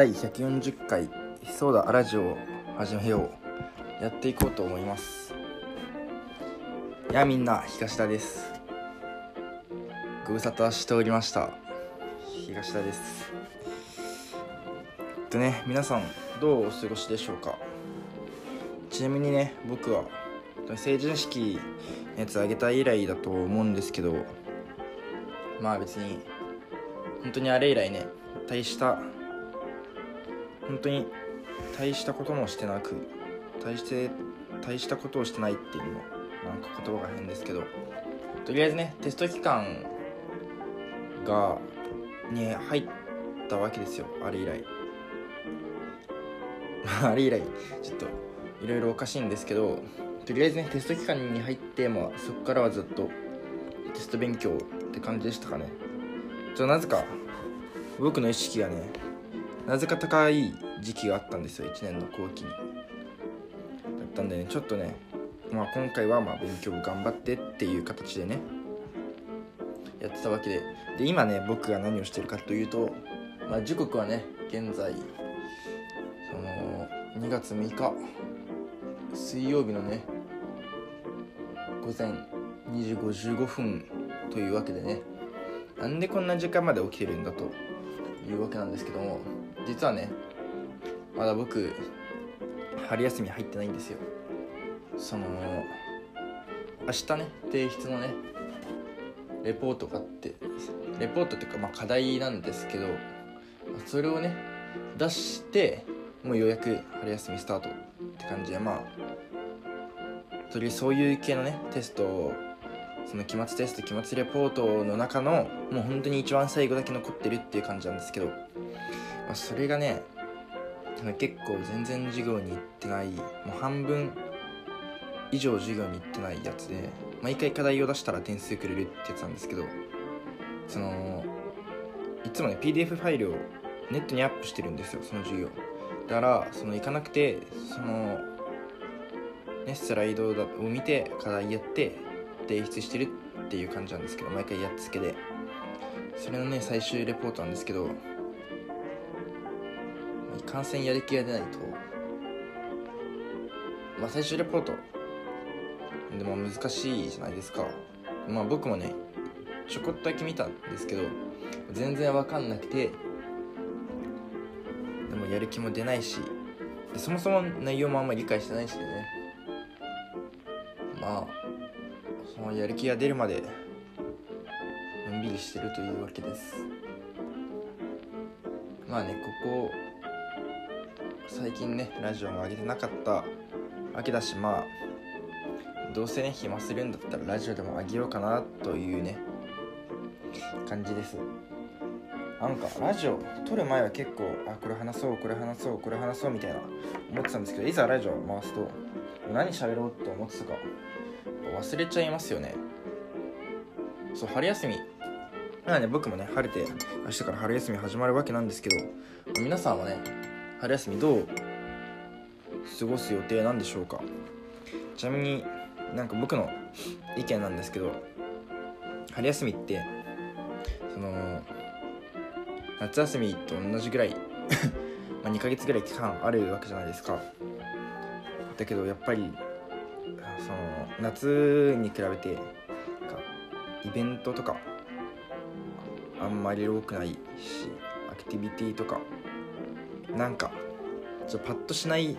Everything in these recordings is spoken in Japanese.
第140回そうだラジオを始めようやっていこうと思います。やあみんな東田です。ご無沙汰しておりました。東田です。とね皆さんどうお過ごしでしょうか？ちなみにね僕は成人式のやつあげた以来だと思うんですけどまあ別に本当にあれ以来ね大した本当に大したこともしてなく大して大したことをしてないっていうのもなんか言葉が変ですけどとりあえずねテスト期間がに入ったわけですよ。あれ以来。あれ以来ちょっといろいろおかしいんですけどとりあえずねテスト期間に入ってまあそこからはずっとテスト勉強って感じでしたかね。ちょなぜか僕の意識がねなぜか高い時期があったんですよ1年の後期に。だったんでねちょっとねまあ今回はまあ勉強頑張ってっていう形でねやってたわけで。で今ね僕が何をしてるかというと、まあ、時刻はね現在その2月6日水曜日のね午前2時55分というわけでねなんでこんな時間まで起きてるんだというわけなんですけども実はねまだ僕春休み入ってないんですよ。その明日ね提出のねレポートがあってレポートっていうかまあ課題なんですけどそれをね出してもうようやく春休みスタートって感じでまあとりあえずそういう系のねテストをその期末テスト期末レポートの中のもう本当に一番最後だけ残ってるっていう感じなんですけど、まあ、それがね結構全然授業に行ってないもう半分以上授業に行ってないやつで毎回課題を出したら点数くれるってやつなんですけどそのいつもね PDF ファイルをネットにアップしてるんですよその授業。だからその行かなくてそのねスライドを見て課題やって提出してるっていう感じなんですけど毎回やっつけで。それのね最終レポートなんですけど感染やる気が出ないと。まあ最終レポート。でも難しいじゃないですか。まあ僕もねちょこっとだけ見たんですけど全然わかんなくて。でもやる気も出ないし。でそもそも内容もあんまり理解してないしでね。まあそのやる気が出るまでのんびりしてるというわけです。まあねここ最近ねラジオも上げてなかった。わけだしまあどうせね暇するんだったらラジオでも上げようかなというね感じです。なんかラジオ撮る前は結構あこれ話そうこれ話そうこれ話そうみたいな思ってたんですけどいざラジオ回すと何喋ろうと思ってたか忘れちゃいますよね。そう春休み。まあね僕もね晴れて明日から春休み始まるわけなんですけど皆さんはね春休みどう過ごす予定なんでしょうか？ちなみになんか僕の意見なんですけど春休みってその夏休みと同じぐらい ま2ヶ月ぐらい期間あるわけじゃないですか。だけどやっぱりその夏に比べてイベントとかあんまり多くないしアクティビティとかなんかちょっとパッとしない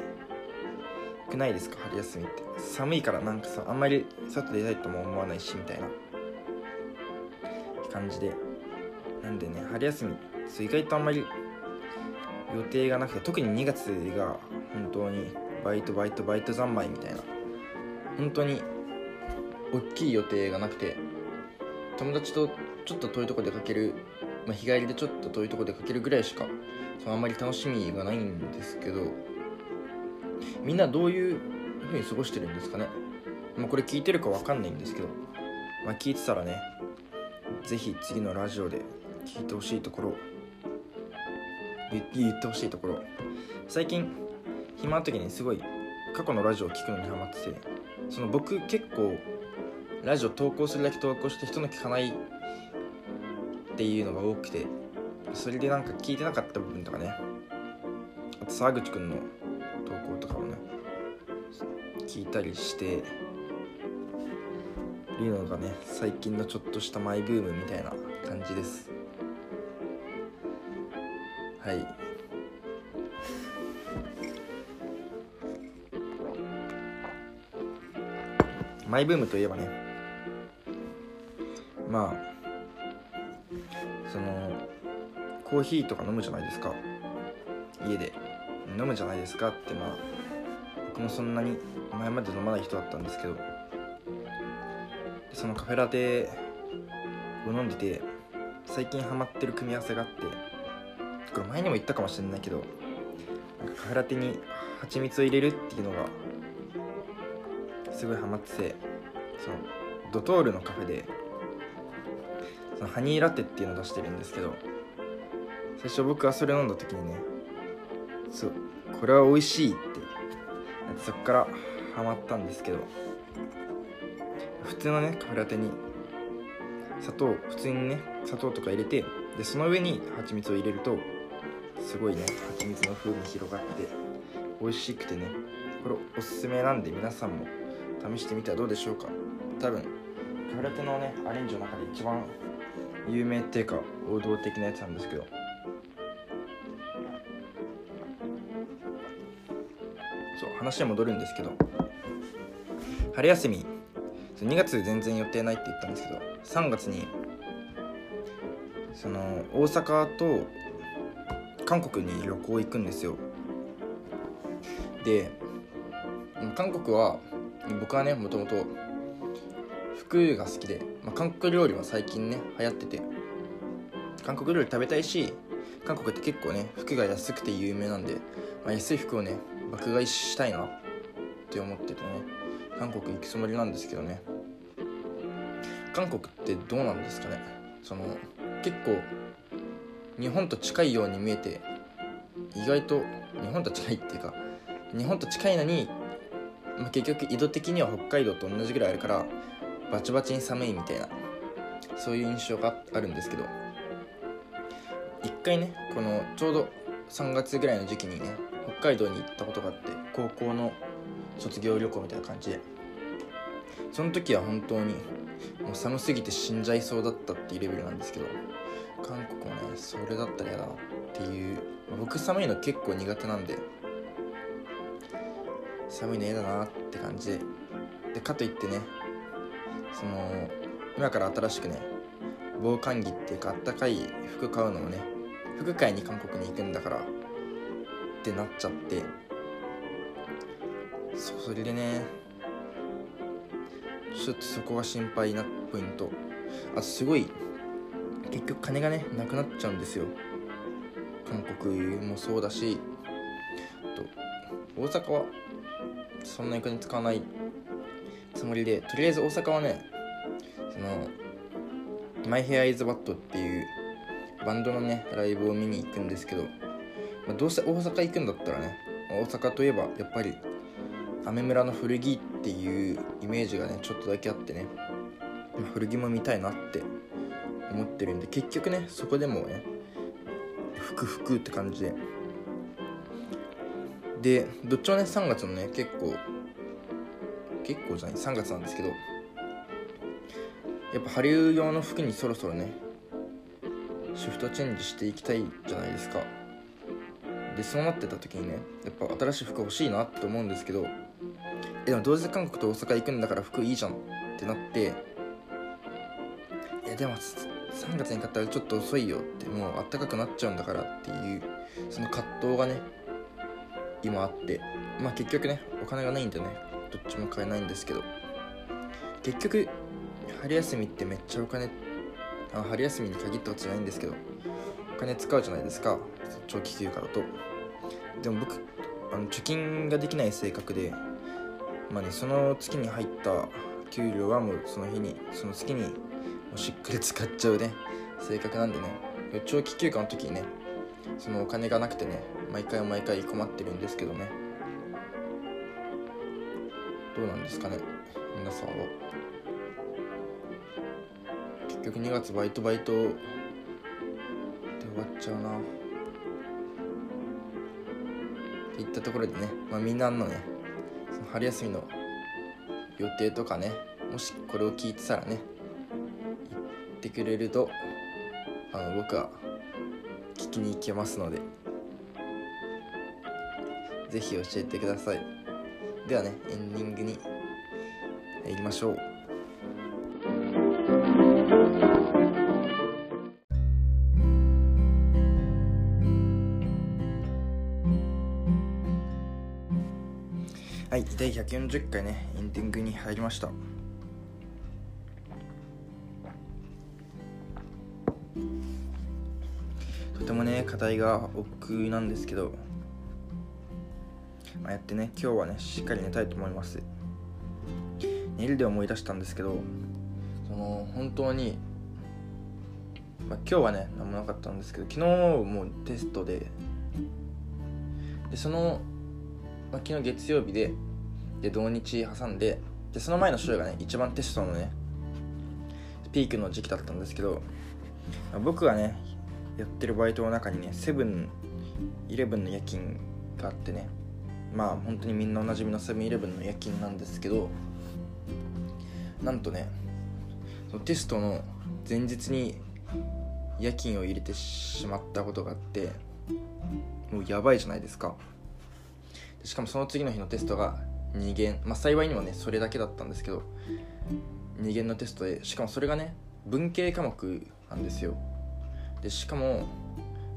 くないですか？春休みって。寒いからなんかさあんまり外出たいとも思わないしみたいな。感じで。なんでね春休み意外とあんまり予定がなくて特に2月が本当にバイトバイトバイト三昧みたいな。本当に大きい予定がなくて友達とちょっと遠いとこ出かける、まあ、日帰りでちょっと遠いとこ出かけるぐらいしかあんまり楽しみがないんですけどみんなどういう風に過ごしてるんですかね？まあ、これ聞いてるか分かんないんですけど、まあ、聞いてたらねぜひ次のラジオで聞いてほしいところ言ってほしいところ。最近暇な時にすごい過去のラジオを聞くのにハマっててその僕結構ラジオ投稿するだけ投稿して人の聞かないっていうのが多くてそれでなんか聞いてなかった部分とかね。あと沢口くんの投稿とかをね。聞いたりして。いうのがね最近のちょっとしたマイブームみたいな感じです。はい。マイブームといえばね。まあそのコーヒーとか飲むじゃないですか。家で。飲むじゃないですかってまあ僕もそんなに前まで飲まない人だったんですけど。そのカフェラテを飲んでて最近ハマってる組み合わせがあってこれ前にも言ったかもしれないけどカフェラテに蜂蜜を入れるっていうのがすごいハマっててそのドトールのカフェでそのハニーラテっていうのを出してるんですけど最初僕はそれ飲んだ時にねそうこれは美味しいってそっからハマったんですけど普通のねカフェラテに砂糖普通にね砂糖とか入れてでその上に蜂蜜を入れるとすごいね蜂蜜の風味広がって美味しくてねこれおすすめなんで皆さんも試してみてはどうでしょうか。多分カフェラテのねアレンジの中で一番有名っていうか王道的なやつなんですけど話は戻るんですけど春休み2月全然予定ないって言ったんですけど3月にその大阪と韓国に旅行行くんですよ。で韓国は僕はねもともと服が好きで、まあ、韓国料理は最近ね流行ってて韓国料理食べたいし韓国って結構ね服が安くて有名なんで、まあ、安い服をね爆買いしたいなって思っててね。韓国行くつもりなんですけどね。韓国ってどうなんですかね。その結構日本と近いように見えて意外と日本と近いっていうか日本と近いのに、まあ、結局緯度的には北海道と同じぐらいあるからバチバチに寒いみたいなそういう印象があるんですけど。一回ねこのちょうど3月ぐらいの時期にね海道に行ったことがあって高校の卒業旅行みたいな感じで。その時は本当にもう寒すぎて死んじゃいそうだったっていうレベルなんですけど韓国はねそれだったら嫌だなっていう僕寒いの結構苦手なんで寒いの嫌だなって感じで。でかといってねその今から新しくね防寒着っていうかあったかい服買うのもね服買いに韓国に行くんだからってなっちゃって。それでね。ちょっとそこが心配なポイント。あとすごい結局金がねなくなっちゃうんですよ。韓国もそうだし。と大阪はそんなに金使わない。つもりでとりあえず大阪はねそのマイヘアイズバットっていうバンドのねライブを見に行くんですけど、まあ、どうせ大阪行くんだったらね大阪といえばやっぱりアメ村の古着っていうイメージがねちょっとだけあってね古着も見たいなって思ってるんで結局ねそこでもね服服って感じで。でどっちもね3月のね結構結構じゃない3月なんですけどやっぱ春用の服にそろそろねシフトチェンジしていきたいじゃないですか。でそうなってた時にねやっぱ新しい服欲しいなって思うんですけどでもどうせ韓国と大阪行くんだから服いいじゃんってなっていやでも3月に買ったらちょっと遅いよってもうあったかくなっちゃうんだからっていうその葛藤がね今あってまあ結局ねお金がないんでねどっちも買えないんですけど結局春休みってめっちゃお金あ春休みに限ったことじゃないんですけど金使うじゃないですか。長期休暇だと。でも僕あの貯金ができない性格でまあねその月に入った給料はもうその日にその月にもうしっかり使っちゃうね性格なんでね。長期休暇の時にねそのお金がなくてね毎回毎回困ってるんですけどね。どうなんですかね皆さんは。結局2月バイトバイト終わっちゃうな。いったところでね、まあ、みんなのねその春休みの予定とかねもしこれを聞いてたらね言ってくれるとあの僕は聞きに行けますのでぜひ教えてください。ではねエンディングに行きましょう。はい第140回ねエンディングに入りました。とてもね課題が億劫なんですけど、まあ、やってね今日はねしっかり寝たいと思います。寝るで思い出したんですけどその本当に、まあ、今日はね何もなかったんですけど昨日もテストででその、まあ、昨日月曜日でで土日挟んででその前の週がね一番テストのねピークの時期だったんですけど、僕がねやってるバイトの中にねセブンイレブンの夜勤があってねまあ本当にみんなおなじみのセブンイレブンの夜勤なんですけどなんとねテストの前日に夜勤を入れてしまったことがあってもうやばいじゃないですか。しかもその次の日のテストが2限まあ幸いにもねそれだけだったんですけど2限のテストでしかもそれがね文系科目なんですよ。でしかも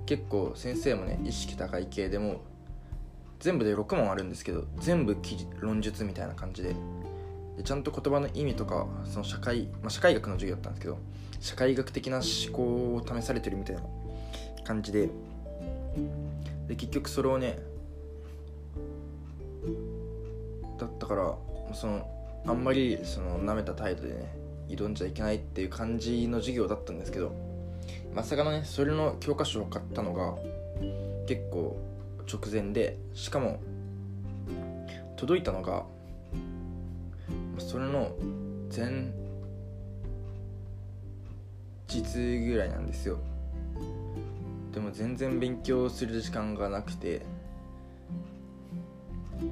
結構先生もね意識高い系でも全部で6問あるんですけど全部論述みたいな感じで。でちゃんと言葉の意味とかその社会、まあ、社会学の授業だったんですけど社会学的な思考を試されてるみたいな感じで。で結局それをねだったからそのあんまりその舐めた態度でね挑んじゃいけないっていう感じの授業だったんですけどまさかのねそれの教科書を買ったのが結構直前でしかも届いたのがそれの前日ぐらいなんですよ。でも全然勉強する時間がなくて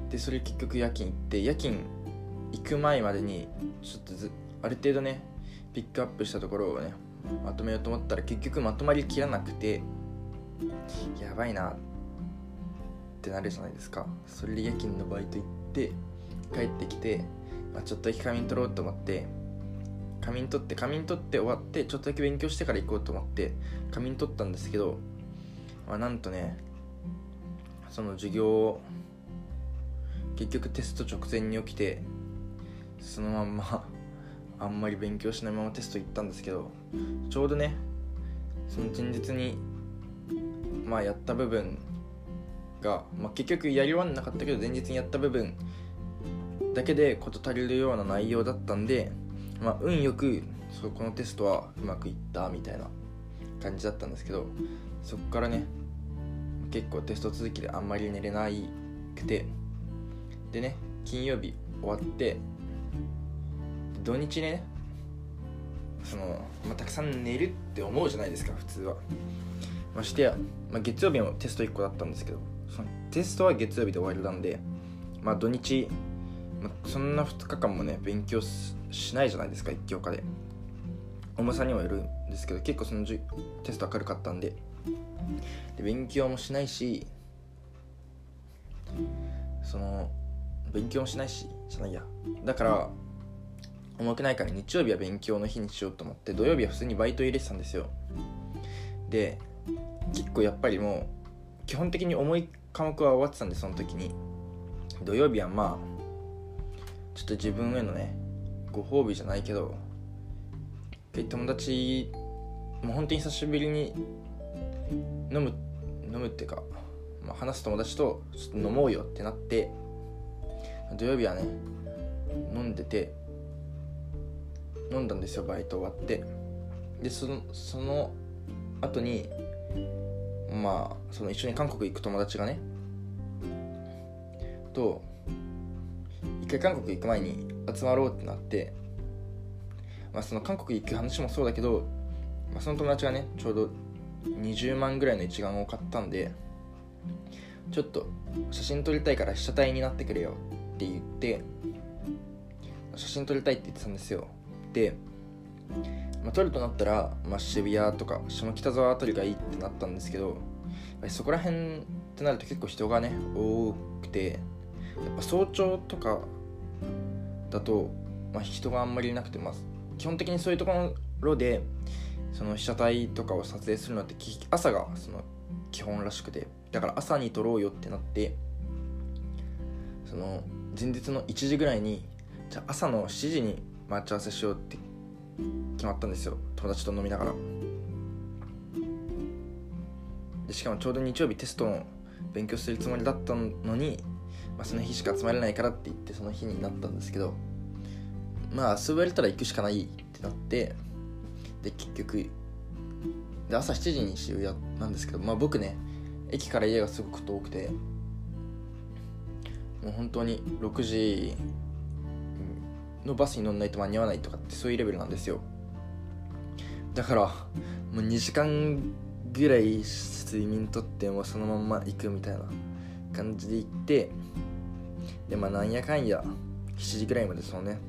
でそれ結局夜勤行って夜勤行く前までにちょっとずある程度ねピックアップしたところをねまとめようと思ったら結局まとまりきらなくてやばいなってなるじゃないですか。それで夜勤のバイト行って帰ってきて、まあ、ちょっとだけ仮眠取ろうと思って仮眠取って仮眠取って終わってちょっとだけ勉強してから行こうと思って仮眠取ったんですけど、まあ、なんとねその授業結局テスト直前に起きてそのまんまあんまり勉強しないままテスト行ったんですけどちょうどねその前日にまあやった部分が、まあ、結局やり終わんなかったけど前日にやった部分だけで事足りるような内容だったんで、まあ、運よくそこのテストはうまくいったみたいな感じだったんですけどそこからね結構テスト続きであんまり寝れなくてでね金曜日終わって土日ねその、まあ、たくさん寝るって思うじゃないですか普通は。ましてや、まあ、月曜日もテスト1個だったんですけどそのテストは月曜日で終わりなんでまあ土日、まあ、そんな2日間もね勉強しないじゃないですか1教科で。重さにもよるんですけど結構そのテスト明るかったんで。で勉強もしないしその勉強もしないしじゃないや。だから重くないから日曜日は勉強の日にしようと思って土曜日は普通にバイト入れてたんですよ。で結構やっぱりもう基本的に重い科目は終わってたんでその時に。土曜日はまあちょっと自分へのねご褒美じゃないけど友達もう本当に久しぶりに飲む飲むっていうか、まあ、話す友達とちょっと飲もうよってなって土曜日はね飲んでて飲んだんですよバイト終わって。でそのその後にまあその一緒に韓国行く友達がねと一回韓国行く前に集まろうってなって、まあ、その韓国行く話もそうだけど、まあ、その友達がねちょうど20万ぐらいの一眼を買ったんでちょっと写真撮りたいから被写体になってくれよって言って写真撮りたいって言ってたんですよ。で、まあ、撮るとなったら、まあ、渋谷とか下北沢あたりがいいってなったんですけどそこら辺ってなると結構人がね多くてやっぱ早朝とかだと、まあ、人があんまりいなくて、まあ、基本的にそういうところでその被写体とかを撮影するのって朝がその基本らしくてだから朝に撮ろうよってなってその前日の1時ぐらいにじゃ朝の7時に待ち合わせしようって決まったんですよ。友達と飲みながら。でしかもちょうど日曜日テストの勉強するつもりだったのに、まあ、その日しか集まれないからって言ってその日になったんですけどまあ遊ばれたら行くしかないってなってで結局で朝7時に渋谷なんですけどまあ僕ね駅から家がすごく遠くてもう本当に6時のバスに乗んないと間に合わないとかってそういうレベルなんですよ。だからもう2時間ぐらい睡眠とってもそのまんま行くみたいな感じで行ってでまあなんやかんや7時ぐらいまでそのね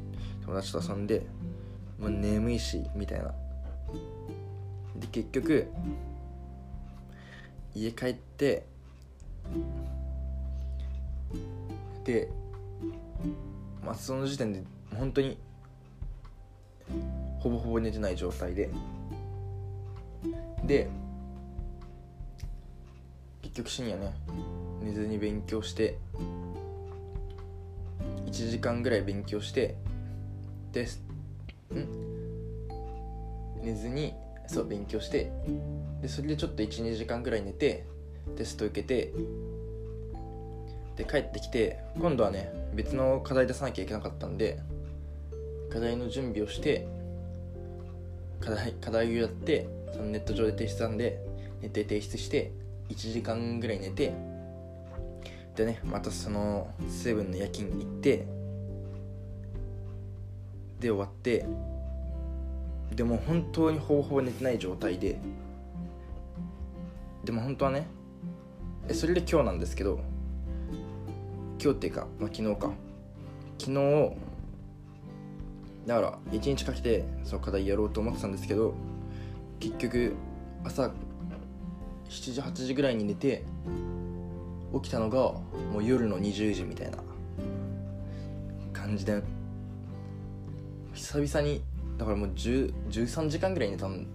友達と遊んでもう眠いしみたいな。で結局家帰ってまあその時点で本当にほぼほぼ寝てない状態で。で結局深夜ね寝ずに勉強して1時間ぐらい勉強してですん？寝ずにそう勉強してでそれでちょっと12時間ぐらい寝てテスト受けてで帰ってきて今度はね別の課題出さなきゃいけなかったんで課題の準備をして課題課題をやってそのネット上で提出したんで寝て提出して1時間ぐらい寝てでねまたそのセブンの夜勤行ってで終わってでも本当にほぼほぼ寝てない状態ででも本当はねそれで今日なんですけど今日っていうか、まあ、昨日か。昨日だから1日かけてその課題やろうと思ってたんですけど結局朝7時8時ぐらいに寝て起きたのがもう夜の20時みたいな感じで。久々にだからもう13時間ぐらい寝たん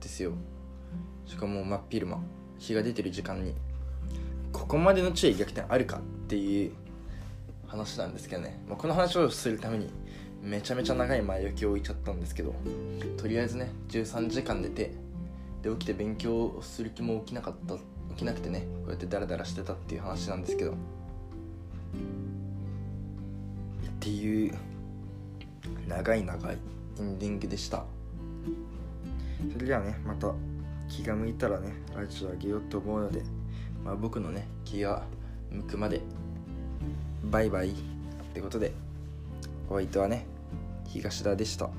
ですよ。しかも真っ昼間。日が出てる時間に。ここまでの注意逆転あるか？っていう話なんですけどね、まあ、この話をするためにめちゃめちゃ長い前置きを置いちゃったんですけどとりあえずね13時間寝てで起きて勉強する気も起きなかった起きなくてねこうやってダラダラしてたっていう話なんですけど。っていう長い長いエンディングでした。それではねまた気が向いたらねラジオあげようと思うので、まあ、僕のね気が向くまでバイバイってことでお相手はね東田でした。